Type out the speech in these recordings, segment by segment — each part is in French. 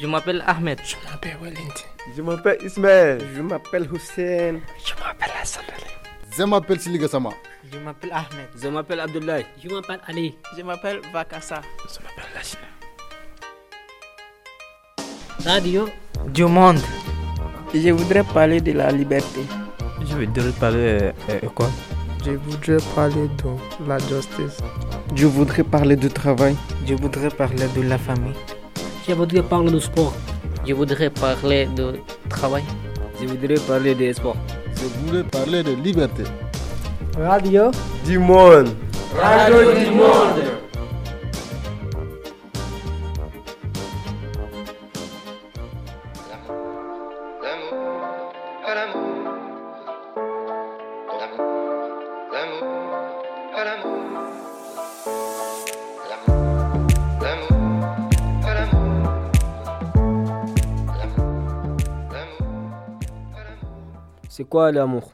Je m'appelle Ahmed. Je m'appelle Walid. Je m'appelle Ismaël. Je m'appelle Hussein. Je m'appelle Hassan Je m'appelle Siliga Sama. Je m'appelle Ahmed. Je m'appelle Abdoulaye. Je m'appelle Ali. Je m'appelle Vakassa. Je m'appelle Lachina. Radio du monde. Je voudrais parler de la liberté. Je voudrais parler euh, quoi Je voudrais parler de la justice. Je voudrais parler du travail. Je voudrais parler de la famille. Je voudrais parler du sport. Je voudrais parler de travail. Je voudrais parler des sports. Je voudrais parler de liberté. Radio du monde. Radio du monde. C'est quoi l'amour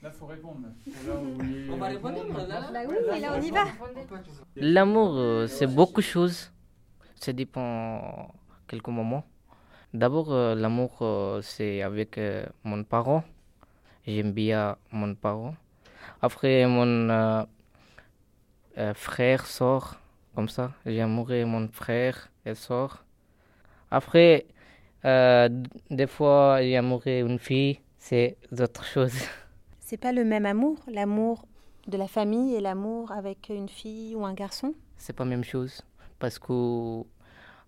Là, faut répondre. On va répondre là, bah oui, mais là, on y va. L'amour, euh, c'est beaucoup de choses. Ça dépend quelques moments. D'abord, euh, l'amour, euh, c'est avec mon parent. J'aime bien mon parent. Après, mon euh, euh, frère sort comme ça. J'aimerais mon frère et sort. Après, euh, des fois, j'aimerais une fille. C'est autre chose. C'est pas le même amour, l'amour de la famille et l'amour avec une fille ou un garçon? C'est pas la même chose. Parce que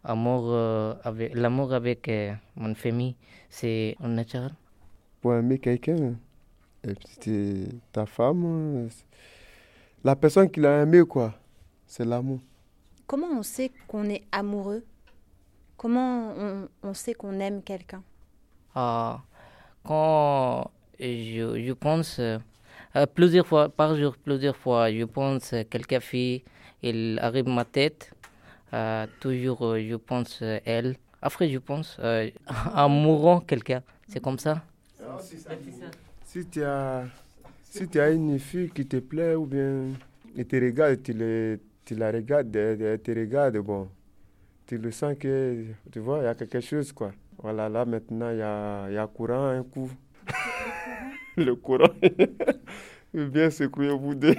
amour, euh, avec, l'amour avec euh, mon famille, c'est naturel. Pour aimer quelqu'un, c'est ta femme, la personne qui l'a aimé, quoi. C'est l'amour. Comment on sait qu'on est amoureux? Comment on, on sait qu'on aime quelqu'un? Ah, Quand je, je pense euh, plusieurs fois par jour, plusieurs fois, je pense euh, quelqu'un fille, il arrive ma tête, euh, toujours je pense elle. Après, je pense en mourant quelqu'un. C'est comme ça. Ah, si, tu as, si as une fille qui te plaît ou bien elle te regarde, tu, le, tu la regardes, elle te bon, tu le sens que, tu vois, il y a quelque chose, quoi. Voilà, là maintenant, il y a, y a courant, un coup. le courant bien secoué au bout de...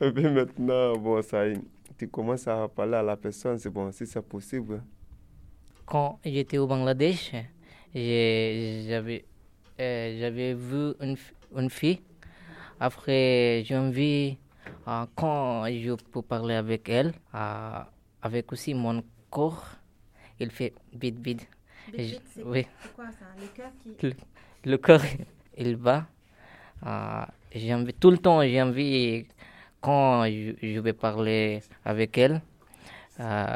Et puis maintenant, bon, ça, tu commences à parler à la personne, c'est bon, si c'est possible. Quand j'étais au Bangladesh, j'avais euh, vu une, une fille. Après, j'ai envie, euh, quand je peux parler avec elle, euh, avec aussi mon corps, il fait vite. C'est oui. quoi ça? Le cœur qui... Le, il va. Euh, j'ai envie, tout le temps, j'ai envie, quand je, je, vais parler avec elle, euh,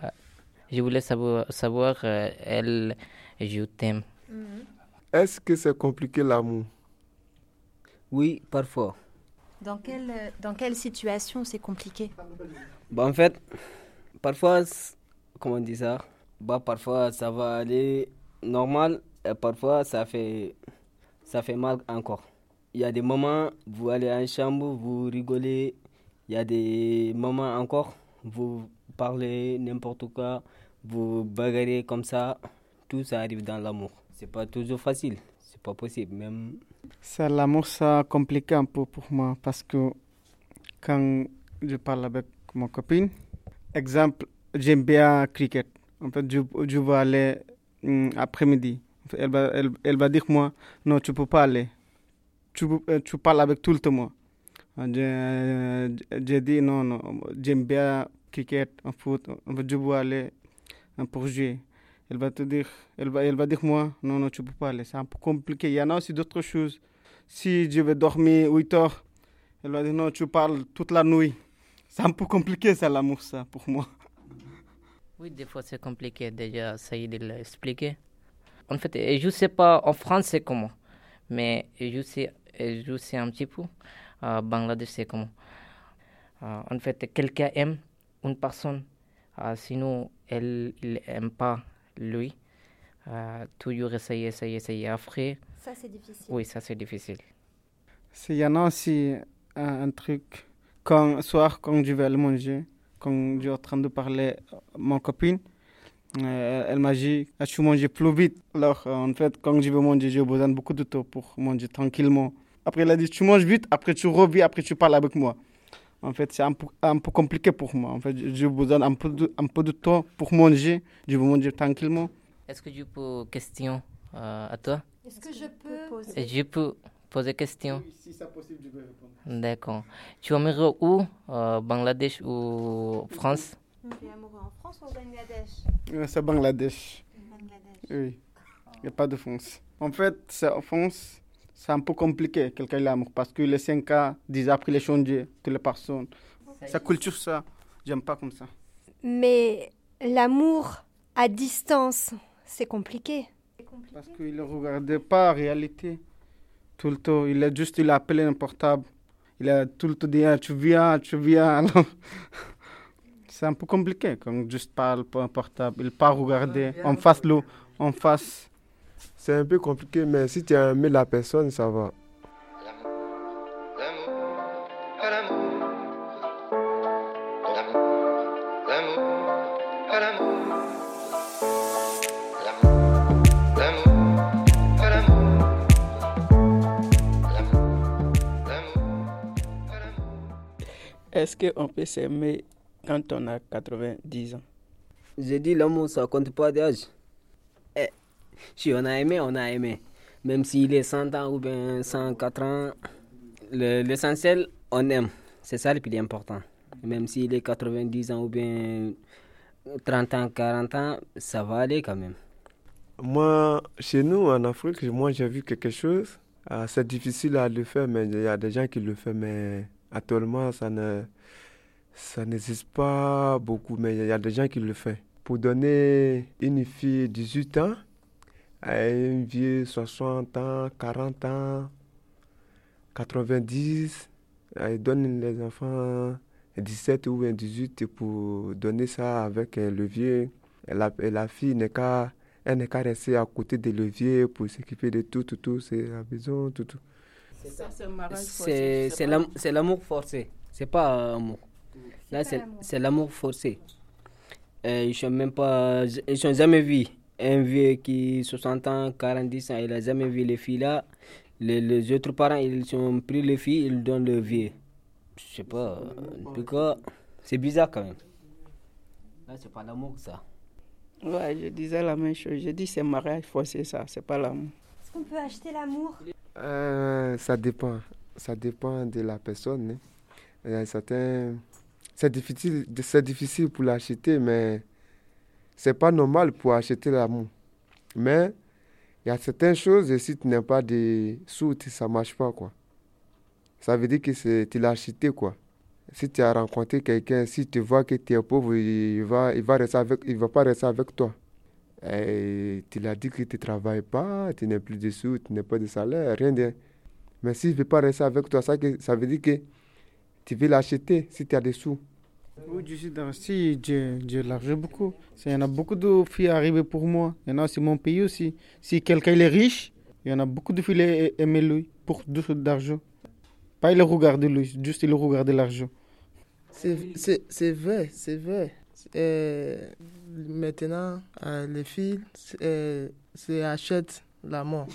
je voulais savoir, savoir euh, elle, je t'aime. Mm -hmm. Est-ce que c'est compliqué l'amour? Oui, parfois. Dans quelle, dans quelle situation c'est compliqué? Bah, En fait, parfois, comment on dit ça? Bah, Parfois, ça va aller normal et parfois, ça fait, ça fait mal encore. Il y a des moments, vous allez en chambre, vous rigolez. Il y a des moments encore, vous parlez n'importe quoi, vous bagarrez comme ça. Tout ça arrive dans l'amour. C'est pas toujours facile, c'est pas possible. Même. Ça, l'amour, ça compliqué un peu pour moi parce que quand je parle avec mon copine, exemple, j'aime bien cricket. En fait, je, je vais aller hum, après-midi. Elle va, elle, elle va dire moi, non, tu peux pas aller tu, tu, parles avec tout le monde. J'ai dit non, non, j'aime bien cricket, en foot, je veux aller pour jouer. Elle va te dire, elle va, elle va dire moi, non, non, tu peux pas aller, c'est un peu compliqué. Il y en a aussi d'autres choses. Si je vais dormir 8 heures, elle va dire non, tu parles toute la nuit. C'est un peu compliqué ça, l'amour, ça, pour moi. Oui, des fois c'est compliqué, déjà, ça y est de l'expliquer. En fait, je sais pas en France c'est comment, mais je sais je sais un petit peu. Euh, Bangladesh, c'est comment euh, En fait, quelqu'un aime une personne, euh, sinon elle n'aime pas lui. toujours essayer, essayer, essayer. Après. Ça, c'est difficile. Oui, ça, c'est difficile. Il y en a aussi un, un, truc. Quand, soir, quand je vais aller manger, quand je suis en train de parler à mon copine, Euh, elle m'a dit, ah, tu manges plus vite? Alors, euh, en fait, quand je veux manger, j'ai besoin de beaucoup de temps pour manger tranquillement. Après, elle a dit, tu manges vite, après tu reviens, après tu parles avec moi. En fait, c'est un peu, un peu compliqué pour moi. En fait, j'ai besoin d'un peu, de, un peu de temps pour manger. Je veux manger tranquillement. Est-ce que je peux question euh, à toi? Est-ce que je peux poser Je peux poser question oui, Si c'est possible, je vais répondre. D'accord. Tu es amoureux où euh, Bangladesh ou France? Tu es amoureux en France ou au Bangladesh? C'est Bangladesh. Bangladesh. Oui. Il n'y a pas de France. En fait, c'est en France, c'est un peu compliqué, quelqu'un l'amour, parce que les 5 ans, 10 après les changer, toutes les personnes. Sa culture, ça, j'aime pas comme ça. Mais l'amour à distance, c'est compliqué. Parce qu'il ne regardait pas la réalité. Tout le temps, il a juste il a appelé un portable. Il a tout le temps dit ah, tu viens, tu viens. Alors, c'est un peu compliqué quand juste parle pour un portable. Il pas regarder en face l'eau, en face. C'est un peu compliqué, mais si tu as aimé la personne, ça va. Est-ce qu'on peut s'aimer quand on a 90 ans? J'ai dit l'amour, ça compte pas d'âge. Eh, si on a aimé, on a aimé. Même s'il est 100 ans ou bien 104 ans, l'essentiel, on aime. C'est ça le plus important. Même s'il est 90 ans ou bien 30 ans, 40 ans, ça va aller quand même. Moi, chez nous, en Afrique, moi, j'ai vu quelque chose. Ah, c'est difficile à le faire, mais il y a des gens qui le font, mais actuellement, ça ne n'existe pas beaucoup, mais il y a des gens qui le font. Pour donner une fille 18 ans une vieux 60 ans, 40 ans, 90, elle donne les enfants 17 ou 18 pour donner ça avec le vieux. Et la, fille n'est qu'à elle n'est qu'à rester à côté des leviers pour s'occuper de tout, tout, tout, c'est la maison, tout, tout. C'est l'amour forcé, c'est pas amour. Là, c'est l'amour forcé. ils sont même pas, ils sont jamais vu un vieux qui 60 ans, 40 ans, il a jamais vu les filles là. Les, les autres parents, ils ont pris les filles, ils donnent le vieux. Je sais pas, en tout cas, c'est bizarre quand même. Là, c'est pas l'amour ça. Ouais, je disais la même chose. Je dis c'est mariage forcé, ça, c'est pas l'amour. Est-ce qu'on peut acheter l'amour? Euh, Ça dépend. Ça dépend de la personne. Hein. C'est difficile, c'est difficile pour l'acheter, mais c'est pas normal pour acheter l'amour. Mais il y a certaines choses, si tu n'as pas de sous, ça marche pas, quoi. Ça veut dire que tu l'as acheté, quoi si tu as rencontré quelqu'un, si tu vois que tu es pauvre, il va, il va, rester avec, il va pas rester avec toi. Et tu l'as dit que tu ne travailles pas, tu n'as plus de sous, tu n'as pas de salaire, rien de... Mais s'il ne veut pas rester avec toi, ça, que, ça veut dire que tu veux l'acheter si tu as des sous. Oui, je suis dans si j'ai l'argent beaucoup. Il y en a beaucoup de filles arrivées pour moi. Il y en a aussi mon pays aussi. Si quelqu'un est riche, il y en a beaucoup de filles qui aiment lui pour d'argent. Pas il regarde lui, juste il regarde l'argent. C'est vrai, c'est vrai. Euh, maintenant, euh, les filles euh, achètent l'amour.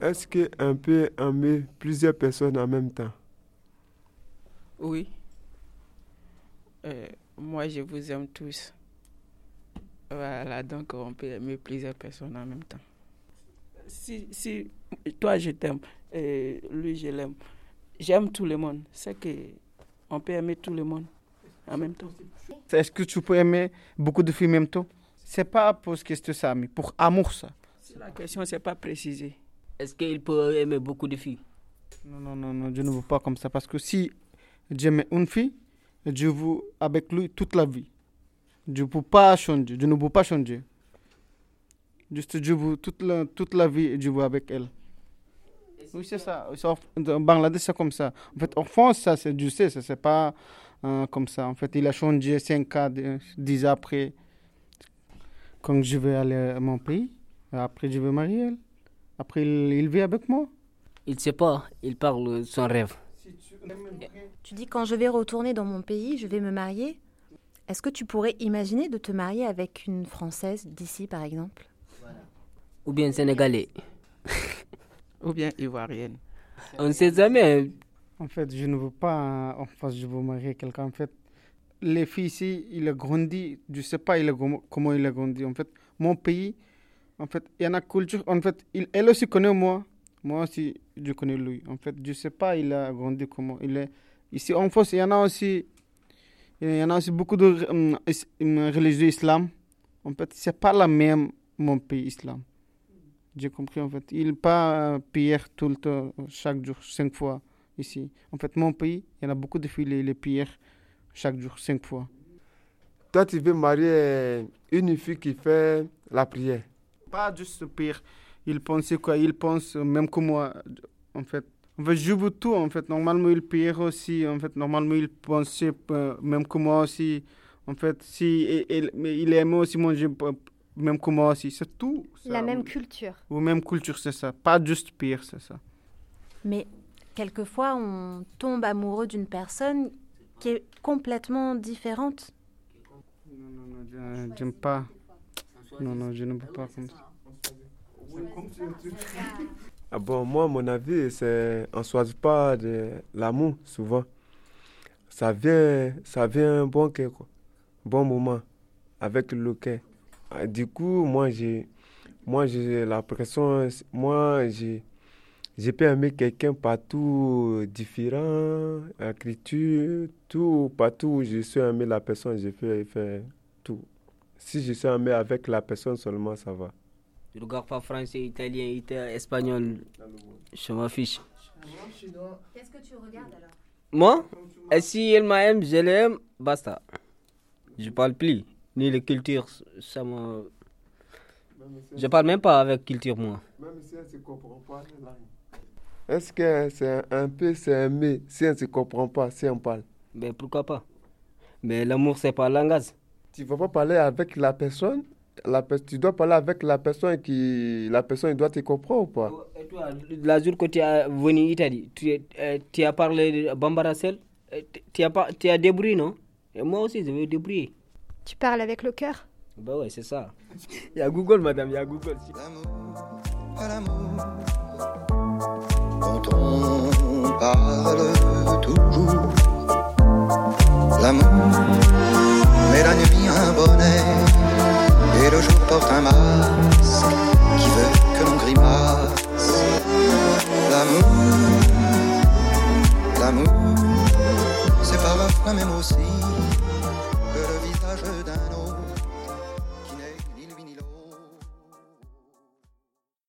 Est-ce qu'on peut aimer plusieurs personnes en même temps? Oui. Euh, moi, je vous aime tous. Voilà, donc on peut aimer plusieurs personnes en même temps. Si, si toi, je t'aime, et lui, je l'aime, j'aime tout le monde. C'est que on peut aimer tout le monde en même temps. Est-ce que tu peux aimer beaucoup de filles en même temps? C'est pas pour ce que c'est ça, mais pour amour, ça. La question, c'est pas précisé. Est-ce qu'il peut aimer beaucoup de filles? Non, non, non, non, je ne veux pas comme ça. Parce que si j'aime une fille, je veux avec lui toute la vie. Je ne peux pas changer. Je ne peux pas changer. Juste, je veux toute la, toute la vie, je veux avec elle. Oui, c'est ça. En Bangladesh, c'est comme ça. En fait, en France, ça, je sais, ça, c'est pas hein, comme ça. En fait, il a changé 5 ans, 10 ans après. Quand je vais aller à mon pays, après je vais marier elle. Après, il, il vit avec moi. Il ne sait pas, il parle son rêve. Tu dis quand je vais retourner dans mon pays, je vais me marier. Est-ce que tu pourrais imaginer de te marier avec une Française d'ici, par exemple? Ou bien Sénégalais. Ou bien Ivoirienne. On ne sait jamais. En fait, je ne veux pas, en fait, je veux marier quelqu'un. En fait, les filles ici, il a grandi, je ne sais pas il a, comment il a grandi. En fait, mon pays, en fait, il y en a culture. En fait, il, elle aussi connaît moi. Moi aussi, je connais lui. En fait, je ne sais pas il a grandi comment. Il est ici en France, il y en a aussi, il y en a aussi beaucoup de um, religieux islam. En fait, c'est pas la même mon pays islam. J'ai compris en fait. Il pas prière tout le temps, chaque jour, cinq fois ici. En fait, mon pays, il y en a beaucoup de filles, les prières chaque jour, cinq fois. Toi, tu veux marier une fille qui fait la prière Pas juste prière. Il pense quoi Il pense même que moi, en fait. En fait, je veux tout, en fait. Normalement, il prière aussi. En fait, normalement, il pense même que moi aussi. En fait, si il, il aime aussi manger même que moi aussi. C'est tout. La même culture. Ou même culture, c'est ça. Pas juste pire, c'est ça. Mais quelquefois, on tombe amoureux d'une personne qui est complètement différente. Non, non, non, j'aime pas. Non, non, je ne peux pas comme ça. Ah bon, moi, mon avis, c'est on ne choisit pas de l'amour souvent. Ça vient, ça vient un bon, quoi. bon moment avec le cœur. Ah, du coup, moi, j'ai moi j'ai l'impression, moi, j'ai j'ai pu aimer quelqu'un partout différent, écriture, tout, partout où je suis aimé la personne, j'ai fait, fait tout. Si je suis aimé avec la personne seulement, ça va. Je regarde pas français, italien, italien, espagnol. Je m'en fiche. Qu'est-ce que tu regardes alors? Moi? Et si elle m'aime, je l'aime, basta. Je parle plus. Ni les cultures, ça me. Je parle même pas avec culture, moi. Même si elle ne se comprend pas, est-ce que c'est un peu c'est aimer si on ne se comprend pas, si on parle? Mais pourquoi pas? Mais l'amour, c'est pas langage. Tu ne vas pas parler avec la personne? La, tu dois parler avec la personne qui la personne doit te comprendre ou pas? Et toi, la jour que tu es venu en Italie, tu, euh, tu as parlé de Bambara Sel, tu as, pas, tu as débrouillé, non? Et moi aussi, je vais débrouiller. Tu parles avec le cœur? Bah ouais, c'est ça. Il y a Google, madame, il y a Google. L'amour, dont on parle